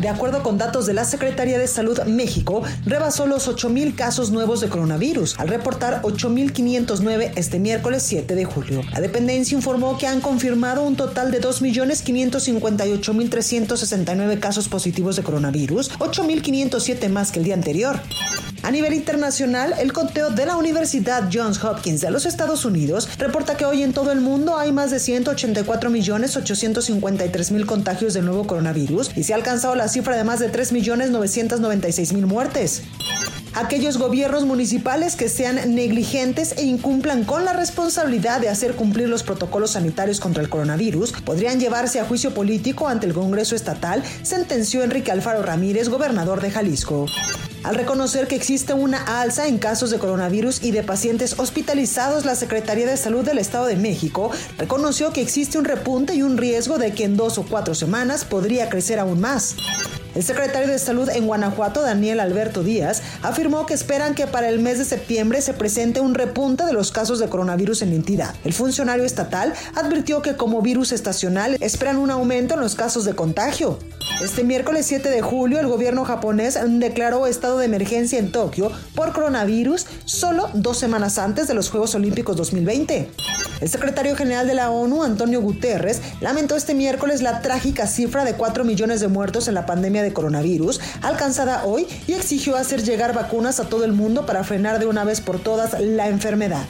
De acuerdo con datos de la Secretaría de Salud, México rebasó los 8.000 casos nuevos de coronavirus, al reportar 8.509 este miércoles 7 de julio. La dependencia informó que han confirmado un total de 2.558.369 casos positivos de coronavirus, 8.507 más que el día anterior. A nivel internacional, el conteo de la Universidad Johns Hopkins de los Estados Unidos reporta que hoy en todo el mundo hay más de 184.853.000 contagios del nuevo coronavirus y se ha alcanzado la cifra de más de 3.996.000 muertes. Aquellos gobiernos municipales que sean negligentes e incumplan con la responsabilidad de hacer cumplir los protocolos sanitarios contra el coronavirus podrían llevarse a juicio político ante el Congreso Estatal, sentenció Enrique Alfaro Ramírez, gobernador de Jalisco al reconocer que existe una alza en casos de coronavirus y de pacientes hospitalizados, la Secretaría de Salud del Estado de México reconoció que existe un repunte y un riesgo de que en dos o cuatro semanas podría crecer aún más. El secretario de Salud en Guanajuato, Daniel Alberto Díaz, afirmó que esperan que para el mes de septiembre se presente un repunte de los casos de coronavirus en la entidad. El funcionario estatal advirtió que como virus estacional esperan un aumento en los casos de contagio. Este miércoles 7 de julio, el gobierno japonés declaró estado de emergencia en Tokio por coronavirus solo dos semanas antes de los Juegos Olímpicos 2020. El secretario general de la ONU, Antonio Guterres, lamentó este miércoles la trágica cifra de 4 millones de muertos en la pandemia de coronavirus alcanzada hoy y exigió hacer llegar vacunas a todo el mundo para frenar de una vez por todas la enfermedad.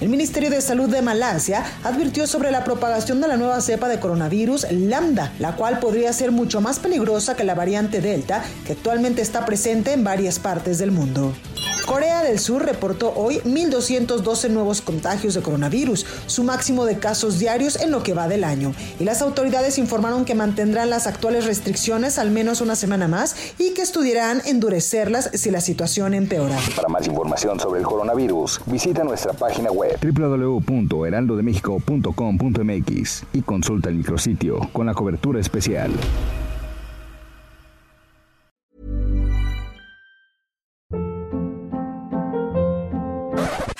El Ministerio de Salud de Malasia advirtió sobre la propagación de la nueva cepa de coronavirus Lambda, la cual podría ser mucho más peligrosa que la variante Delta, que actualmente está presente en varias partes del mundo. Corea del Sur reportó hoy 1.212 nuevos contagios de coronavirus, su máximo de casos diarios en lo que va del año. Y las autoridades informaron que mantendrán las actuales restricciones al menos una semana más y que estudiarán endurecerlas si la situación empeora. Para más información sobre el coronavirus, visita nuestra página web www.heraldodemexico.com.mx y consulta el micrositio con la cobertura especial.